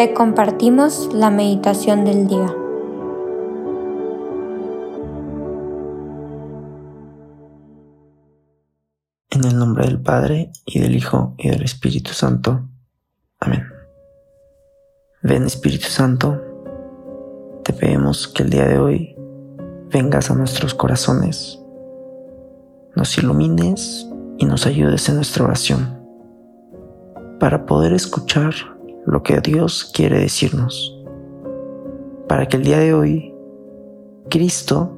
te compartimos la meditación del día. En el nombre del Padre, y del Hijo, y del Espíritu Santo. Amén. Ven Espíritu Santo, te pedimos que el día de hoy vengas a nuestros corazones, nos ilumines y nos ayudes en nuestra oración para poder escuchar lo que Dios quiere decirnos, para que el día de hoy Cristo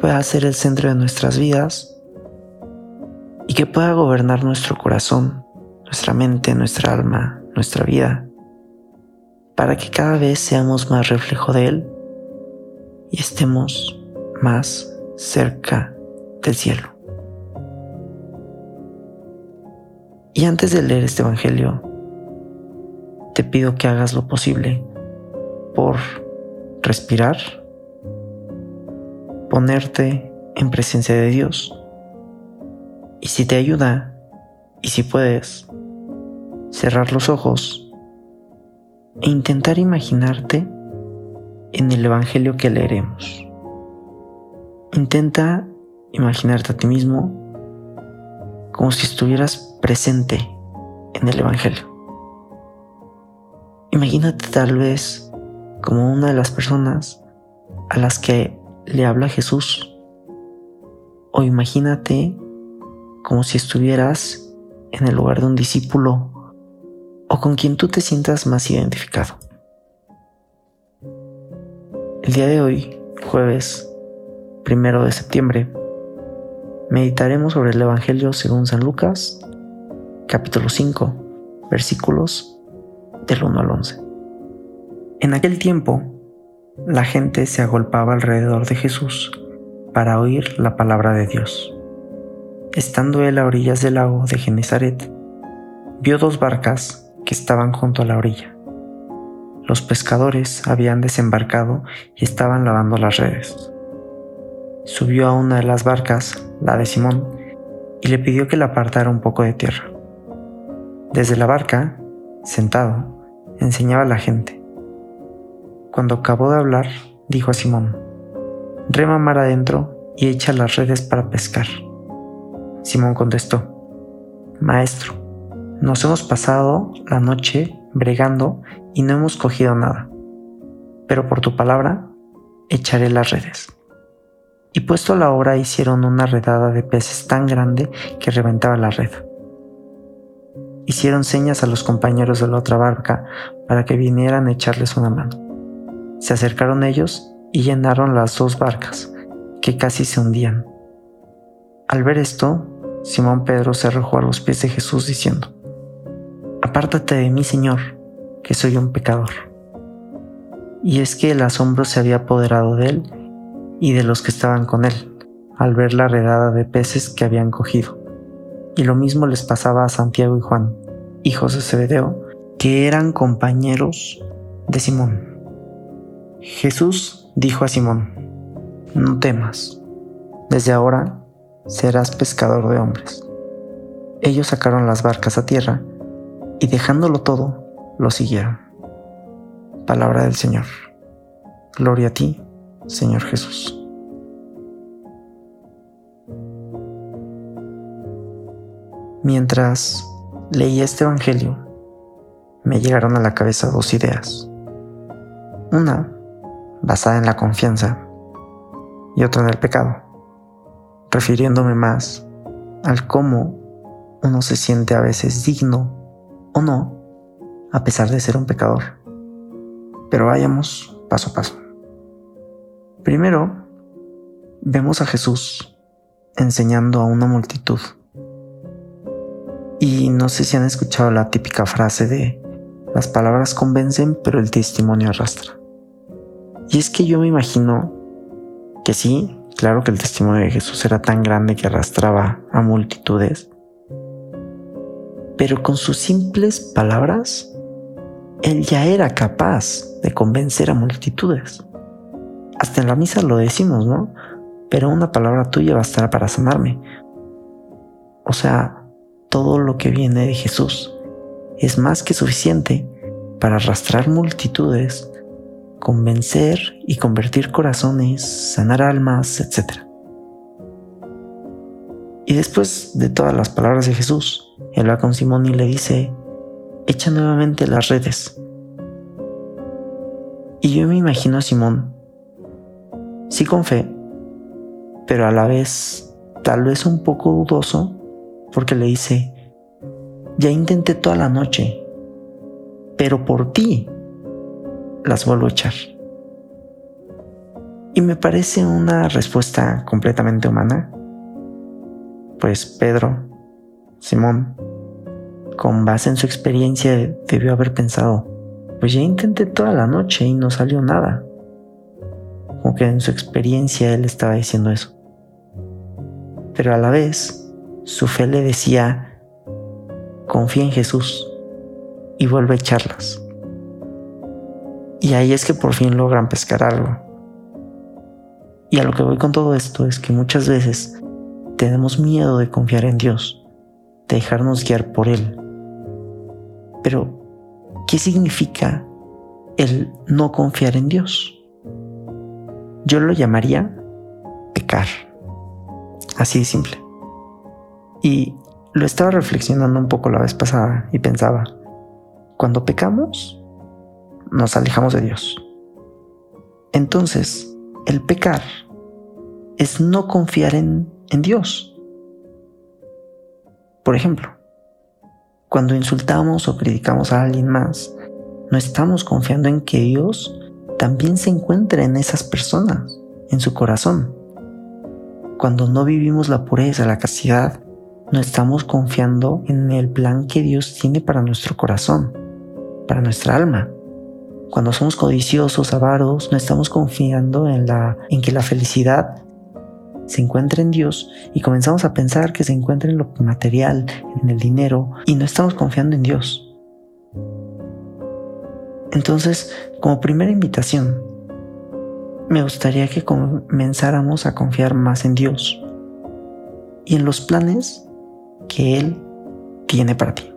pueda ser el centro de nuestras vidas y que pueda gobernar nuestro corazón, nuestra mente, nuestra alma, nuestra vida, para que cada vez seamos más reflejo de Él y estemos más cerca del cielo. Y antes de leer este Evangelio, te pido que hagas lo posible por respirar, ponerte en presencia de Dios. Y si te ayuda, y si puedes, cerrar los ojos e intentar imaginarte en el Evangelio que leeremos. Intenta imaginarte a ti mismo como si estuvieras presente en el Evangelio. Imagínate tal vez como una de las personas a las que le habla Jesús. O imagínate como si estuvieras en el lugar de un discípulo o con quien tú te sientas más identificado. El día de hoy, jueves primero de septiembre, meditaremos sobre el Evangelio según San Lucas, capítulo 5, versículos del 1 al 11. En aquel tiempo, la gente se agolpaba alrededor de Jesús para oír la palabra de Dios. Estando él a orillas del lago de Genezaret, vio dos barcas que estaban junto a la orilla los pescadores habían desembarcado y estaban lavando las redes. Subió a una de las barcas, la de Simón, y le pidió que la apartara un poco de tierra. Desde la barca, sentado, enseñaba a la gente. Cuando acabó de hablar, dijo a Simón, rema mar adentro y echa las redes para pescar. Simón contestó, Maestro, nos hemos pasado la noche bregando y no hemos cogido nada. Pero por tu palabra echaré las redes. Y puesto a la obra hicieron una redada de peces tan grande que reventaba la red. Hicieron señas a los compañeros de la otra barca para que vinieran a echarles una mano. Se acercaron ellos y llenaron las dos barcas, que casi se hundían. Al ver esto, Simón Pedro se arrojó a los pies de Jesús diciendo, Apártate de mí, Señor, que soy un pecador. Y es que el asombro se había apoderado de él y de los que estaban con él, al ver la redada de peces que habían cogido. Y lo mismo les pasaba a Santiago y Juan, hijos de Zebedeo, que eran compañeros de Simón. Jesús dijo a Simón, no temas, desde ahora serás pescador de hombres. Ellos sacaron las barcas a tierra y dejándolo todo, lo siguieron. Palabra del Señor. Gloria a ti, Señor Jesús. Mientras leía este Evangelio, me llegaron a la cabeza dos ideas. Una, basada en la confianza, y otra en el pecado, refiriéndome más al cómo uno se siente a veces digno o no a pesar de ser un pecador. Pero vayamos paso a paso. Primero, vemos a Jesús enseñando a una multitud. Y no sé si han escuchado la típica frase de las palabras convencen, pero el testimonio arrastra. Y es que yo me imagino que sí, claro que el testimonio de Jesús era tan grande que arrastraba a multitudes, pero con sus simples palabras él ya era capaz de convencer a multitudes. Hasta en la misa lo decimos, ¿no? Pero una palabra tuya bastará para sanarme. O sea, todo lo que viene de Jesús es más que suficiente para arrastrar multitudes, convencer y convertir corazones, sanar almas, etc. Y después de todas las palabras de Jesús, él va con Simón y le dice, echa nuevamente las redes. Y yo me imagino a Simón, sí con fe, pero a la vez tal vez un poco dudoso, porque le dice, ya intenté toda la noche, pero por ti las vuelvo a echar. Y me parece una respuesta completamente humana pues Pedro, Simón, con base en su experiencia, debió haber pensado, pues ya intenté toda la noche y no salió nada. Como que en su experiencia él estaba diciendo eso. Pero a la vez, su fe le decía, confía en Jesús y vuelve a echarlas. Y ahí es que por fin logran pescar algo. Y a lo que voy con todo esto es que muchas veces tenemos miedo de confiar en Dios, de dejarnos guiar por Él. Pero, ¿qué significa el no confiar en Dios? Yo lo llamaría pecar. Así de simple. Y lo estaba reflexionando un poco la vez pasada y pensaba, cuando pecamos, nos alejamos de Dios. Entonces, el pecar es no confiar en en Dios. Por ejemplo, cuando insultamos o criticamos a alguien más, no estamos confiando en que Dios también se encuentre en esas personas, en su corazón. Cuando no vivimos la pureza, la castidad, no estamos confiando en el plan que Dios tiene para nuestro corazón, para nuestra alma. Cuando somos codiciosos, avaros, no estamos confiando en, en que la felicidad se encuentra en Dios y comenzamos a pensar que se encuentra en lo material, en el dinero, y no estamos confiando en Dios. Entonces, como primera invitación, me gustaría que comenzáramos a confiar más en Dios y en los planes que Él tiene para ti.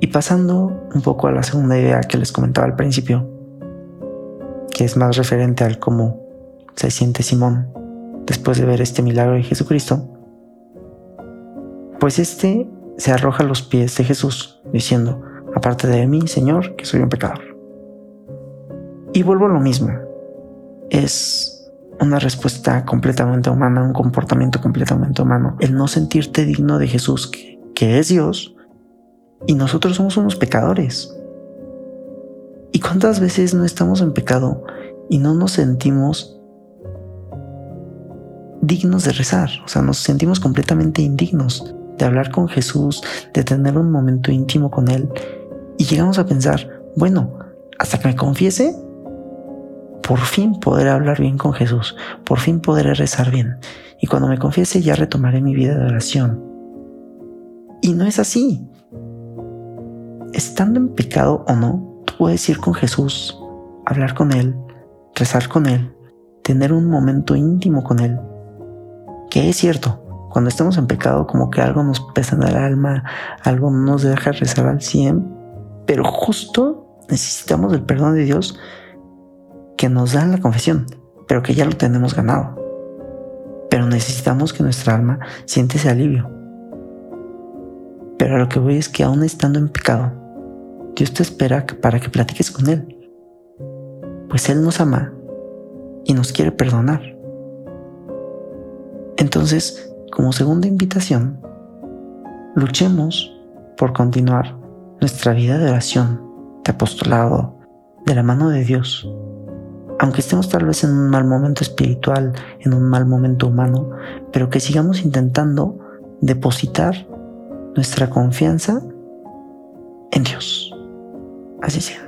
Y pasando un poco a la segunda idea que les comentaba al principio, que es más referente al cómo se siente Simón después de ver este milagro de Jesucristo? Pues este se arroja a los pies de Jesús, diciendo, aparte de mí, Señor, que soy un pecador. Y vuelvo a lo mismo. Es una respuesta completamente humana, un comportamiento completamente humano. El no sentirte digno de Jesús, que, es Dios, y nosotros somos unos pecadores. ¿Y cuántas veces no estamos en pecado y no nos sentimos dignos de rezar, o sea, nos sentimos completamente indignos de hablar con Jesús, de tener un momento íntimo con Él. Y llegamos a pensar, bueno, hasta que me confiese, por fin podré hablar bien con Jesús, por fin podré rezar bien. Y cuando me confiese ya retomaré mi vida de oración. Y no es así. Estando en pecado o no, tú puedes ir con Jesús, hablar con Él, rezar con Él, tener un momento íntimo con Él que es cierto, cuando estamos en pecado como que algo nos pesa en el alma, algo no nos deja rezar al 100, pero justo necesitamos el perdón de Dios que nos da la confesión, pero que ya lo tenemos ganado. Pero necesitamos que nuestra alma siente ese alivio. Pero lo que voy es que aún estando en pecado, Dios te espera para que platiques con Él. Pues Él nos ama y nos quiere perdonar. Entonces, como segunda invitación, luchemos por continuar nuestra vida de oración, de apostolado, de la mano de Dios. Aunque estemos tal vez en un mal momento espiritual, en un mal momento humano, pero que sigamos intentando depositar nuestra confianza en Dios. Así sea.